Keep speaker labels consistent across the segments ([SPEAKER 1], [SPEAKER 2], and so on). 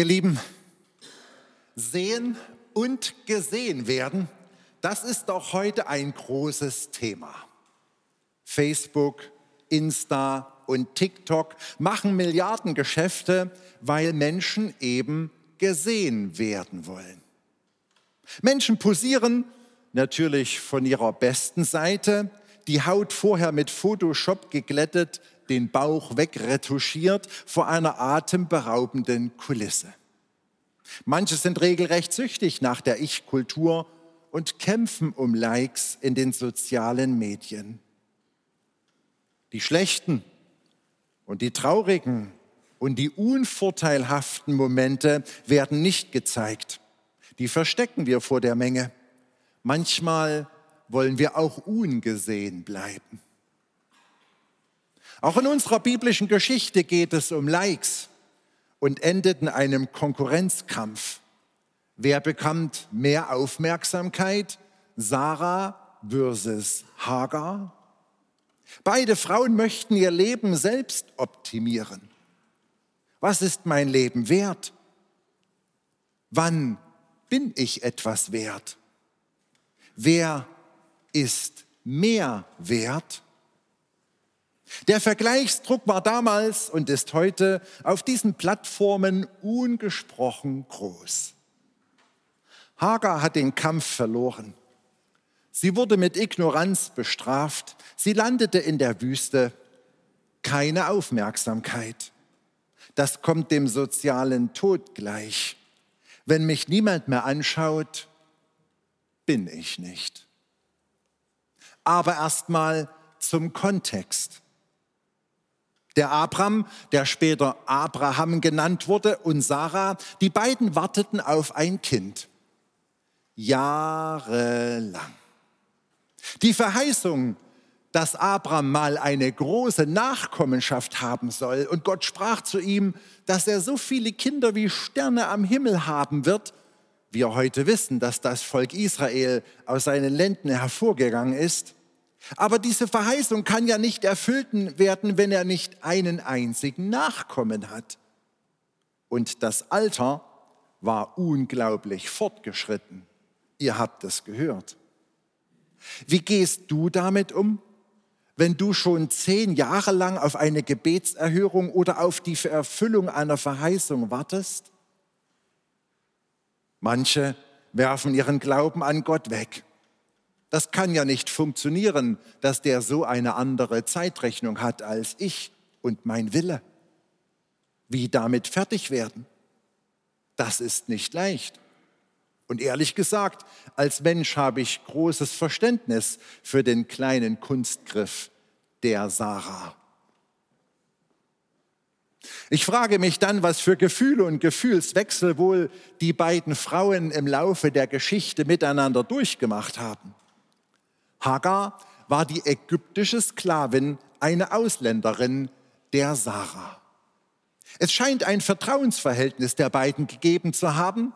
[SPEAKER 1] Ihr Lieben, sehen und gesehen werden, das ist auch heute ein großes Thema. Facebook, Insta und TikTok machen Milliardengeschäfte, weil Menschen eben gesehen werden wollen. Menschen posieren natürlich von ihrer besten Seite, die Haut vorher mit Photoshop geglättet, den Bauch wegretuschiert vor einer atemberaubenden Kulisse. Manche sind regelrecht süchtig nach der Ich-Kultur und kämpfen um Likes in den sozialen Medien. Die schlechten und die traurigen und die unvorteilhaften Momente werden nicht gezeigt. Die verstecken wir vor der Menge. Manchmal wollen wir auch ungesehen bleiben. Auch in unserer biblischen Geschichte geht es um Likes und endet in einem Konkurrenzkampf. Wer bekommt mehr Aufmerksamkeit? Sarah versus Hagar? Beide Frauen möchten ihr Leben selbst optimieren. Was ist mein Leben wert? Wann bin ich etwas wert? Wer ist mehr wert? Der Vergleichsdruck war damals und ist heute auf diesen Plattformen ungesprochen groß. Hagar hat den Kampf verloren. Sie wurde mit Ignoranz bestraft. Sie landete in der Wüste. Keine Aufmerksamkeit. Das kommt dem sozialen Tod gleich. Wenn mich niemand mehr anschaut, bin ich nicht. Aber erstmal zum Kontext. Der Abraham, der später Abraham genannt wurde, und Sarah, die beiden warteten auf ein Kind. Jahrelang. Die Verheißung, dass Abraham mal eine große Nachkommenschaft haben soll, und Gott sprach zu ihm, dass er so viele Kinder wie Sterne am Himmel haben wird, wir heute wissen, dass das Volk Israel aus seinen Ländern hervorgegangen ist, aber diese Verheißung kann ja nicht erfüllt werden, wenn er nicht einen einzigen Nachkommen hat. Und das Alter war unglaublich fortgeschritten. Ihr habt es gehört. Wie gehst du damit um, wenn du schon zehn Jahre lang auf eine Gebetserhörung oder auf die Erfüllung einer Verheißung wartest? Manche werfen ihren Glauben an Gott weg das kann ja nicht funktionieren, dass der so eine andere Zeitrechnung hat als ich und mein Wille. Wie damit fertig werden? Das ist nicht leicht. Und ehrlich gesagt, als Mensch habe ich großes Verständnis für den kleinen Kunstgriff der Sarah. Ich frage mich dann, was für Gefühle und Gefühlswechsel wohl die beiden Frauen im Laufe der Geschichte miteinander durchgemacht haben. Hagar war die ägyptische Sklavin, eine Ausländerin der Sarah. Es scheint ein Vertrauensverhältnis der beiden gegeben zu haben.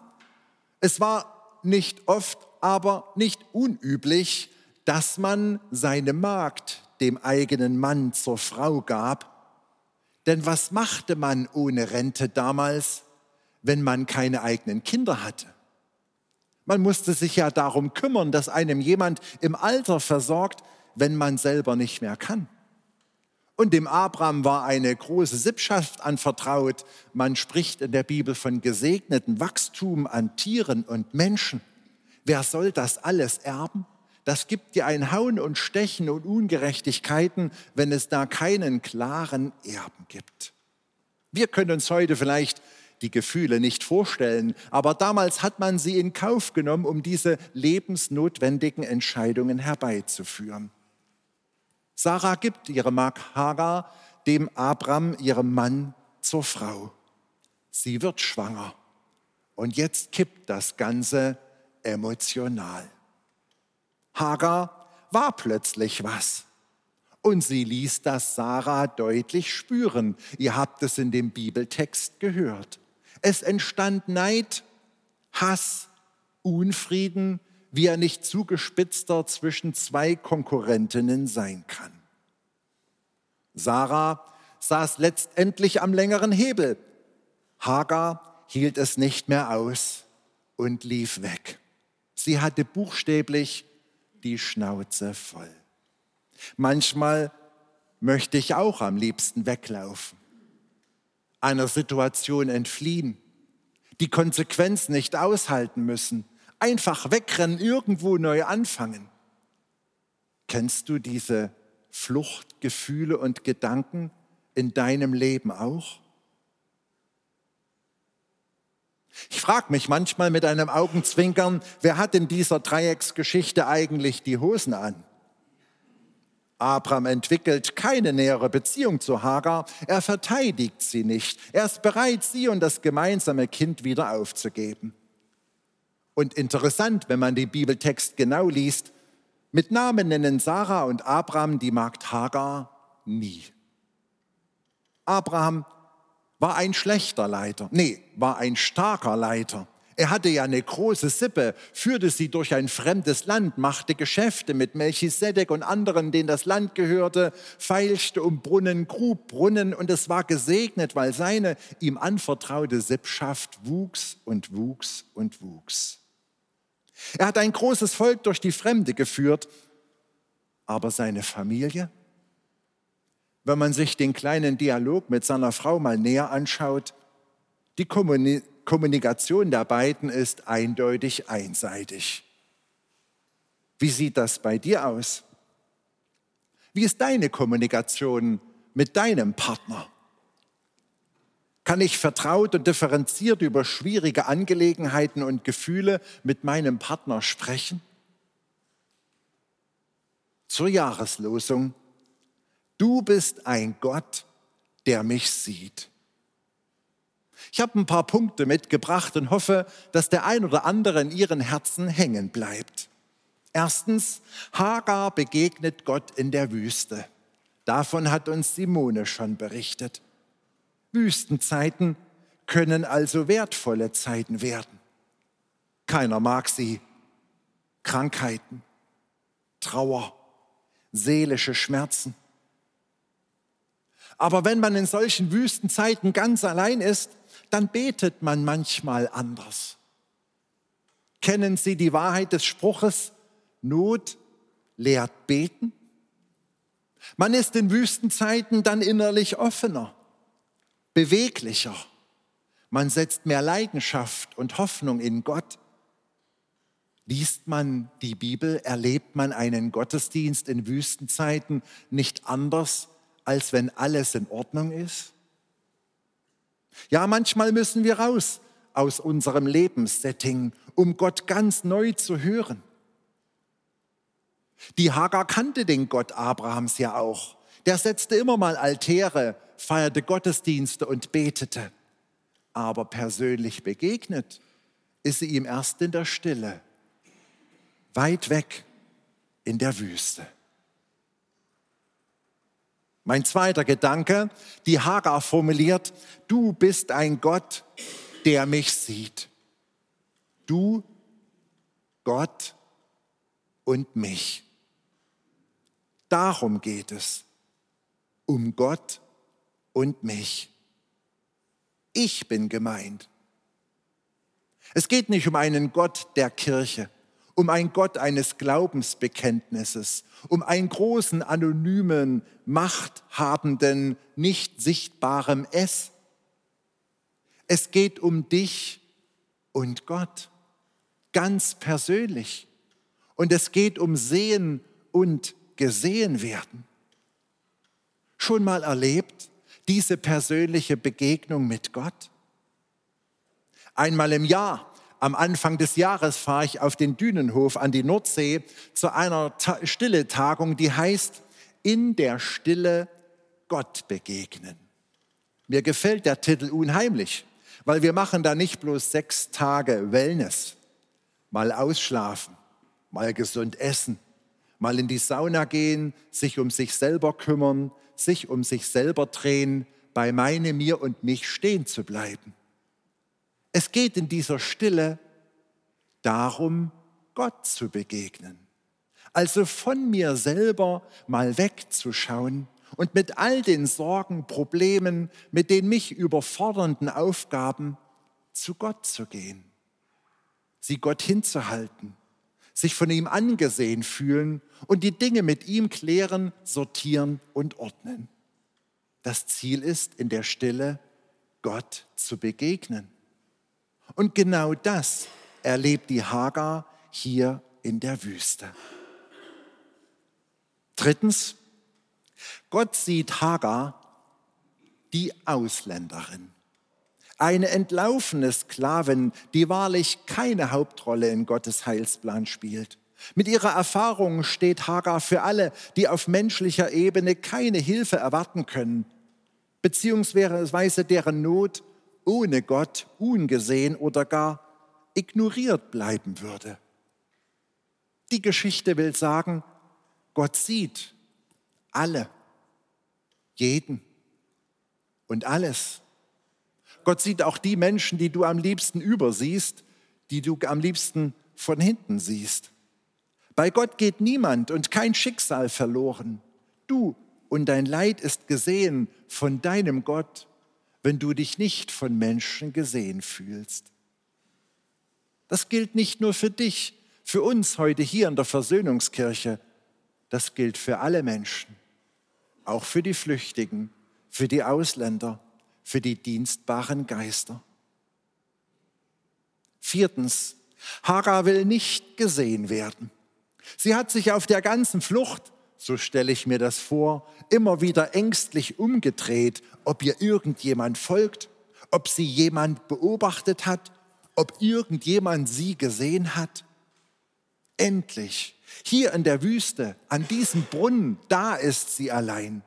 [SPEAKER 1] Es war nicht oft, aber nicht unüblich, dass man seine Magd dem eigenen Mann zur Frau gab. Denn was machte man ohne Rente damals, wenn man keine eigenen Kinder hatte? Man musste sich ja darum kümmern, dass einem jemand im Alter versorgt, wenn man selber nicht mehr kann. Und dem Abraham war eine große Sippschaft anvertraut. Man spricht in der Bibel von gesegneten Wachstum an Tieren und Menschen. Wer soll das alles erben? Das gibt dir ein Hauen und Stechen und Ungerechtigkeiten, wenn es da keinen klaren Erben gibt. Wir können uns heute vielleicht die Gefühle nicht vorstellen, aber damals hat man sie in Kauf genommen, um diese lebensnotwendigen Entscheidungen herbeizuführen. Sarah gibt ihre Magd Hagar dem Abram, ihrem Mann, zur Frau. Sie wird schwanger. Und jetzt kippt das Ganze emotional. Hagar war plötzlich was. Und sie ließ das Sarah deutlich spüren. Ihr habt es in dem Bibeltext gehört. Es entstand Neid, Hass, Unfrieden, wie er nicht zugespitzter zwischen zwei Konkurrentinnen sein kann. Sarah saß letztendlich am längeren Hebel. Hagar hielt es nicht mehr aus und lief weg. Sie hatte buchstäblich die Schnauze voll. Manchmal möchte ich auch am liebsten weglaufen, einer Situation entfliehen, die Konsequenzen nicht aushalten müssen, einfach wegrennen, irgendwo neu anfangen. Kennst du diese Fluchtgefühle und Gedanken in deinem Leben auch? Ich frage mich manchmal mit einem Augenzwinkern, wer hat in dieser Dreiecksgeschichte eigentlich die Hosen an? Abraham entwickelt keine nähere Beziehung zu Hagar, er verteidigt sie nicht, er ist bereit, sie und das gemeinsame Kind wieder aufzugeben. Und interessant, wenn man den Bibeltext genau liest, mit Namen nennen Sarah und Abraham die Magd Hagar nie. Abraham war ein schlechter Leiter, nee, war ein starker Leiter. Er hatte ja eine große Sippe, führte sie durch ein fremdes Land, machte Geschäfte mit Melchisedek und anderen, denen das Land gehörte, feilschte um Brunnen, grub Brunnen und es war gesegnet, weil seine ihm anvertraute Sippschaft wuchs und wuchs und wuchs. Er hat ein großes Volk durch die Fremde geführt, aber seine Familie, wenn man sich den kleinen Dialog mit seiner Frau mal näher anschaut, die Kommunikation der beiden ist eindeutig einseitig. Wie sieht das bei dir aus? Wie ist deine Kommunikation mit deinem Partner? Kann ich vertraut und differenziert über schwierige Angelegenheiten und Gefühle mit meinem Partner sprechen? Zur Jahreslosung. Du bist ein Gott, der mich sieht. Ich habe ein paar Punkte mitgebracht und hoffe, dass der ein oder andere in ihren Herzen hängen bleibt. Erstens, Hagar begegnet Gott in der Wüste. Davon hat uns Simone schon berichtet. Wüstenzeiten können also wertvolle Zeiten werden. Keiner mag sie. Krankheiten, Trauer, seelische Schmerzen. Aber wenn man in solchen Wüstenzeiten ganz allein ist, dann betet man manchmal anders. Kennen Sie die Wahrheit des Spruches, Not lehrt beten? Man ist in Wüstenzeiten dann innerlich offener beweglicher. Man setzt mehr Leidenschaft und Hoffnung in Gott. Liest man die Bibel, erlebt man einen Gottesdienst in Wüstenzeiten nicht anders, als wenn alles in Ordnung ist? Ja, manchmal müssen wir raus aus unserem Lebenssetting, um Gott ganz neu zu hören. Die Hagar kannte den Gott Abrahams ja auch. Der setzte immer mal Altäre feierte Gottesdienste und betete. Aber persönlich begegnet ist sie ihm erst in der Stille, weit weg in der Wüste. Mein zweiter Gedanke, die Hagar formuliert, du bist ein Gott, der mich sieht. Du, Gott und mich. Darum geht es, um Gott und mich. Ich bin gemeint. Es geht nicht um einen Gott der Kirche, um einen Gott eines Glaubensbekenntnisses, um einen großen, anonymen, machthabenden, nicht sichtbaren Es. Es geht um dich und Gott, ganz persönlich. Und es geht um Sehen und Gesehen werden. Schon mal erlebt, diese persönliche Begegnung mit Gott? Einmal im Jahr, am Anfang des Jahres, fahre ich auf den Dünenhof an die Nordsee zu einer Ta stille Tagung, die heißt In der Stille Gott begegnen. Mir gefällt der Titel unheimlich, weil wir machen da nicht bloß sechs Tage Wellness, mal ausschlafen, mal gesund essen, mal in die Sauna gehen, sich um sich selber kümmern, sich um sich selber drehen, bei meine, mir und mich stehen zu bleiben. Es geht in dieser Stille darum, Gott zu begegnen. Also von mir selber mal wegzuschauen und mit all den Sorgen, Problemen, mit den mich überfordernden Aufgaben zu Gott zu gehen, sie Gott hinzuhalten, sich von ihm angesehen fühlen und die Dinge mit ihm klären, sortieren und ordnen. Das Ziel ist, in der Stille Gott zu begegnen. Und genau das erlebt die Hagar hier in der Wüste. Drittens, Gott sieht Hagar, die Ausländerin. Eine entlaufene Sklavin, die wahrlich keine Hauptrolle in Gottes Heilsplan spielt. Mit ihrer Erfahrung steht Hagar für alle, die auf menschlicher Ebene keine Hilfe erwarten können, beziehungsweise deren Not ohne Gott ungesehen oder gar ignoriert bleiben würde. Die Geschichte will sagen, Gott sieht alle, jeden und alles. Gott sieht auch die Menschen, die du am liebsten übersiehst, die du am liebsten von hinten siehst. Bei Gott geht niemand und kein Schicksal verloren. Du und dein Leid ist gesehen von deinem Gott, wenn du dich nicht von Menschen gesehen fühlst. Das gilt nicht nur für dich, für uns heute hier in der Versöhnungskirche, das gilt für alle Menschen, auch für die Flüchtigen, für die Ausländer, für die dienstbaren Geister. Viertens, Hagar will nicht gesehen werden. Sie hat sich auf der ganzen Flucht, so stelle ich mir das vor, immer wieder ängstlich umgedreht, ob ihr irgendjemand folgt, ob sie jemand beobachtet hat, ob irgendjemand sie gesehen hat. Endlich, hier in der Wüste, an diesem Brunnen, da ist sie allein.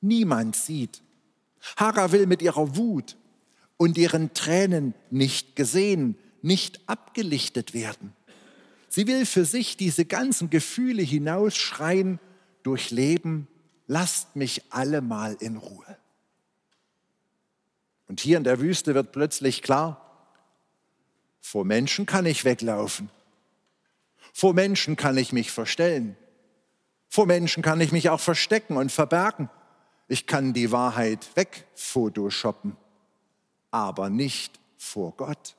[SPEAKER 1] Niemand sieht. Hagar will mit ihrer Wut und ihren Tränen nicht gesehen, nicht abgelichtet werden. Sie will für sich diese ganzen Gefühle hinausschreien, durchleben, lasst mich alle mal in Ruhe. Und hier in der Wüste wird plötzlich klar, vor Menschen kann ich weglaufen. Vor Menschen kann ich mich verstellen. Vor Menschen kann ich mich auch verstecken und verbergen. Ich kann die Wahrheit wegphotoshoppen, aber nicht vor Gott.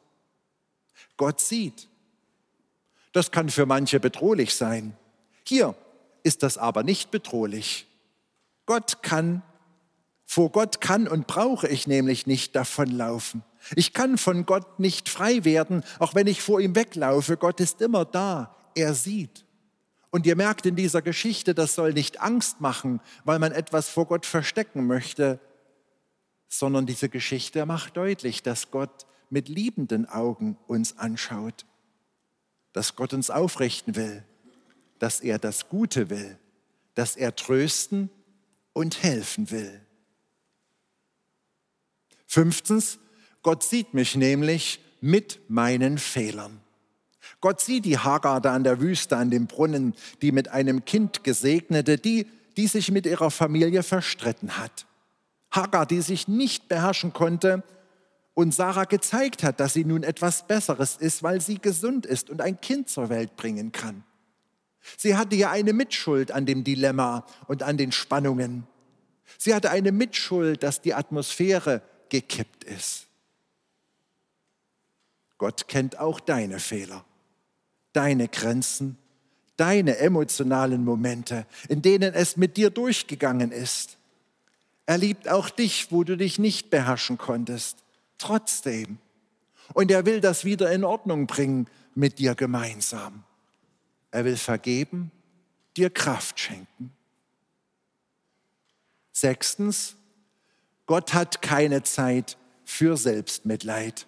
[SPEAKER 1] Gott sieht. Das kann für manche bedrohlich sein. Hier ist das aber nicht bedrohlich. Gott kann, vor Gott kann und brauche ich nämlich nicht davonlaufen. Ich kann von Gott nicht frei werden, auch wenn ich vor ihm weglaufe. Gott ist immer da. Er sieht. Und ihr merkt in dieser Geschichte, das soll nicht Angst machen, weil man etwas vor Gott verstecken möchte, sondern diese Geschichte macht deutlich, dass Gott mit liebenden Augen uns anschaut, dass Gott uns aufrichten will, dass er das Gute will, dass er trösten und helfen will. Fünftens, Gott sieht mich nämlich mit meinen Fehlern. Gott sieht die Hagar da an der Wüste, an dem Brunnen, die mit einem Kind gesegnete, die, die sich mit ihrer Familie verstritten hat. Hagar, die sich nicht beherrschen konnte und Sarah gezeigt hat, dass sie nun etwas Besseres ist, weil sie gesund ist und ein Kind zur Welt bringen kann. Sie hatte ja eine Mitschuld an dem Dilemma und an den Spannungen. Sie hatte eine Mitschuld, dass die Atmosphäre gekippt ist. Gott kennt auch deine Fehler deine Grenzen, deine emotionalen Momente, in denen es mit dir durchgegangen ist. Er liebt auch dich, wo du dich nicht beherrschen konntest, trotzdem. Und er will das wieder in Ordnung bringen mit dir gemeinsam. Er will vergeben, dir Kraft schenken. Sechstens, Gott hat keine Zeit für Selbstmitleid.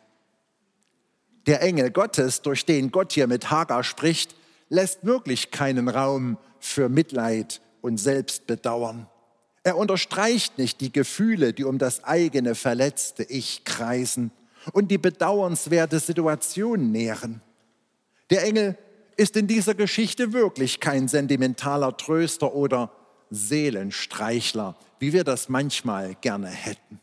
[SPEAKER 1] Der Engel Gottes, durch den Gott hier mit Hagar spricht, lässt wirklich keinen Raum für Mitleid und Selbstbedauern. Er unterstreicht nicht die Gefühle, die um das eigene verletzte Ich kreisen und die bedauernswerte Situation nähren. Der Engel ist in dieser Geschichte wirklich kein sentimentaler Tröster oder Seelenstreichler, wie wir das manchmal gerne hätten.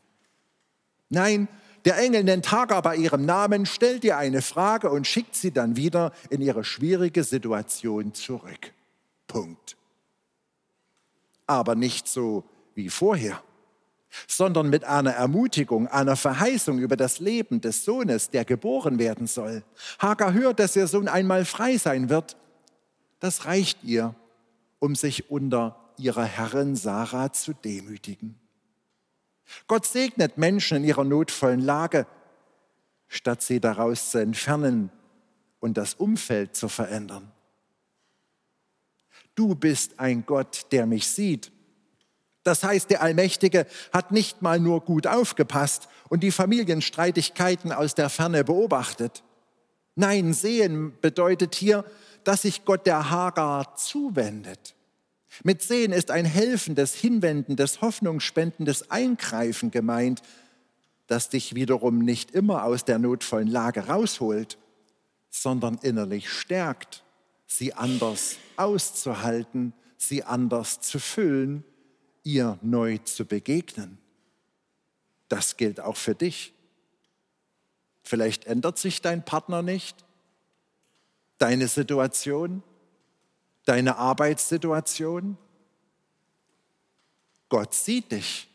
[SPEAKER 1] Nein, der Engel nennt Hagar bei ihrem Namen, stellt ihr eine Frage und schickt sie dann wieder in ihre schwierige Situation zurück. Punkt. Aber nicht so wie vorher. sondern mit einer Ermutigung, einer Verheißung über das Leben des Sohnes, der geboren werden soll. Hagar hört, dass ihr Sohn einmal frei sein wird. Das reicht ihr, um sich unter ihrer Herrin Sarah zu demütigen. Gott segnet Menschen in ihrer notvollen Lage, statt sie daraus zu entfernen und das Umfeld zu verändern. Du bist ein Gott, der mich sieht das heißt, der Allmächtige hat nicht mal nur gut aufgepasst und die Familienstreitigkeiten aus der Ferne beobachtet. Nein, sehen bedeutet hier, dass sich Gott der Hagar zuwendet. Mit sehen ist ein helfendes, hinwendendes, hoffnungsspendendes Eingreifen gemeint, das dich wiederum nicht immer aus der notvollen Lage rausholt, sondern innerlich stärkt, sie anders auszuhalten, sie anders zu füllen ihr neu zu begegnen. Das gilt auch für dich. Vielleicht ändert sich dein Partner nicht, deine Situation, deine Arbeitssituation. Gott sieht dich.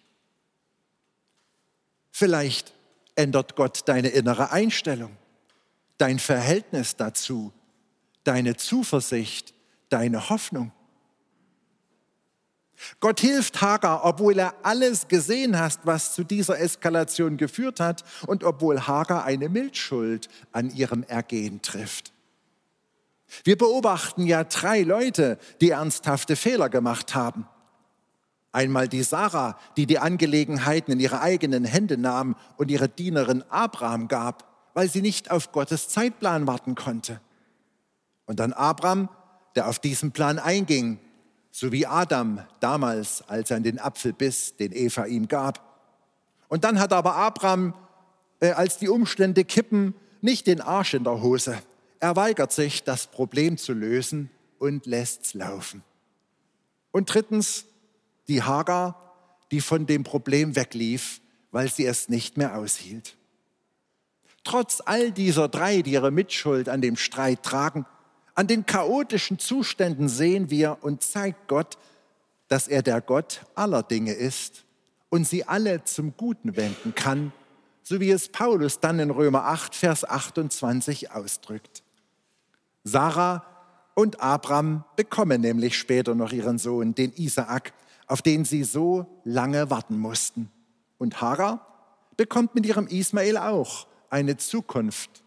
[SPEAKER 1] Vielleicht ändert Gott deine innere Einstellung, dein Verhältnis dazu, deine Zuversicht, deine Hoffnung. Gott hilft Hagar, obwohl er alles gesehen hat, was zu dieser Eskalation geführt hat und obwohl Hagar eine Milchschuld an ihrem Ergehen trifft. Wir beobachten ja drei Leute, die ernsthafte Fehler gemacht haben. Einmal die Sarah, die die Angelegenheiten in ihre eigenen Hände nahm und ihre Dienerin Abraham gab, weil sie nicht auf Gottes Zeitplan warten konnte. Und dann Abraham, der auf diesen Plan einging so wie Adam damals, als er an den Apfel biss, den Eva ihm gab. Und dann hat aber Abraham, äh, als die Umstände kippen, nicht den Arsch in der Hose. Er weigert sich, das Problem zu lösen und lässt's laufen. Und drittens die Hagar, die von dem Problem weglief, weil sie es nicht mehr aushielt. Trotz all dieser drei, die ihre Mitschuld an dem Streit tragen, an den chaotischen Zuständen sehen wir und zeigt Gott, dass er der Gott aller Dinge ist und sie alle zum Guten wenden kann, so wie es Paulus dann in Römer 8, Vers 28 ausdrückt. Sarah und Abraham bekommen nämlich später noch ihren Sohn, den Isaak, auf den sie so lange warten mussten. Und Hagar bekommt mit ihrem Ismael auch eine Zukunft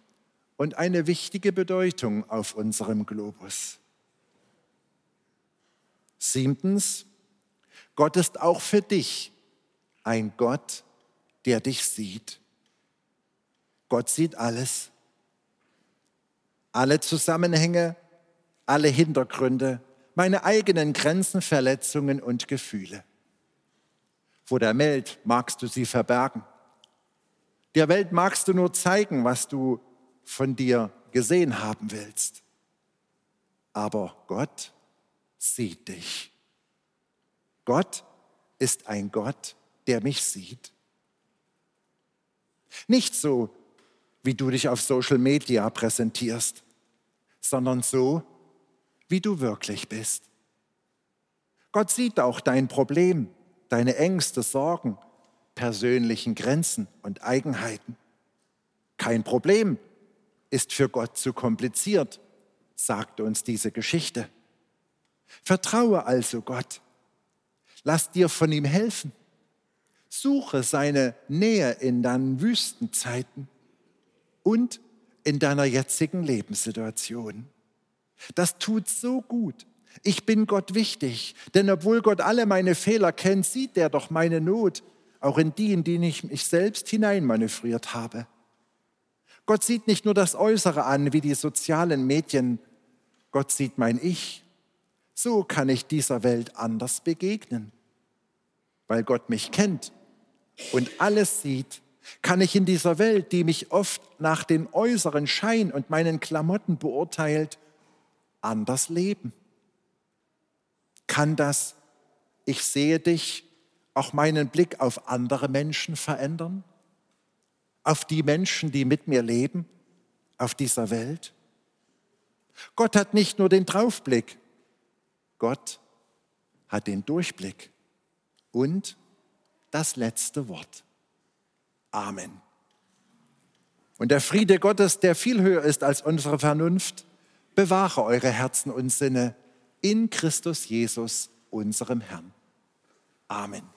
[SPEAKER 1] und eine wichtige Bedeutung auf unserem Globus. Siebtens, Gott ist auch für dich ein Gott, der dich sieht. Gott sieht alles, alle Zusammenhänge, alle Hintergründe, meine eigenen Grenzen, Verletzungen und Gefühle. Vor der Welt magst du sie verbergen. Der Welt magst du nur zeigen, was du von dir gesehen haben willst. Aber Gott sieht dich. Gott ist ein Gott, der mich sieht. Nicht so, wie du dich auf Social Media präsentierst, sondern so, wie du wirklich bist. Gott sieht auch dein Problem, deine Ängste, Sorgen, persönlichen Grenzen und Eigenheiten. Kein Problem, ist für Gott zu kompliziert, sagt uns diese Geschichte. Vertraue also Gott. Lass dir von ihm helfen. Suche seine Nähe in deinen Wüstenzeiten und in deiner jetzigen Lebenssituation. Das tut so gut. Ich bin Gott wichtig, denn obwohl Gott alle meine Fehler kennt, sieht er doch meine Not, auch in die, in die ich mich selbst hineinmanövriert habe. Gott sieht nicht nur das Äußere an wie die sozialen Medien, Gott sieht mein Ich. So kann ich dieser Welt anders begegnen. Weil Gott mich kennt und alles sieht, kann ich in dieser Welt, die mich oft nach dem äußeren Schein und meinen Klamotten beurteilt, anders leben. Kann das, ich sehe dich, auch meinen Blick auf andere Menschen verändern? Auf die Menschen, die mit mir leben, auf dieser Welt. Gott hat nicht nur den das letzte Wort. Amen. Und der Friede Gottes, der viel höher ist als unsere Vernunft, bewahre eure Herzen und Sinne in Christus Jesus, unserem Herrn. Amen.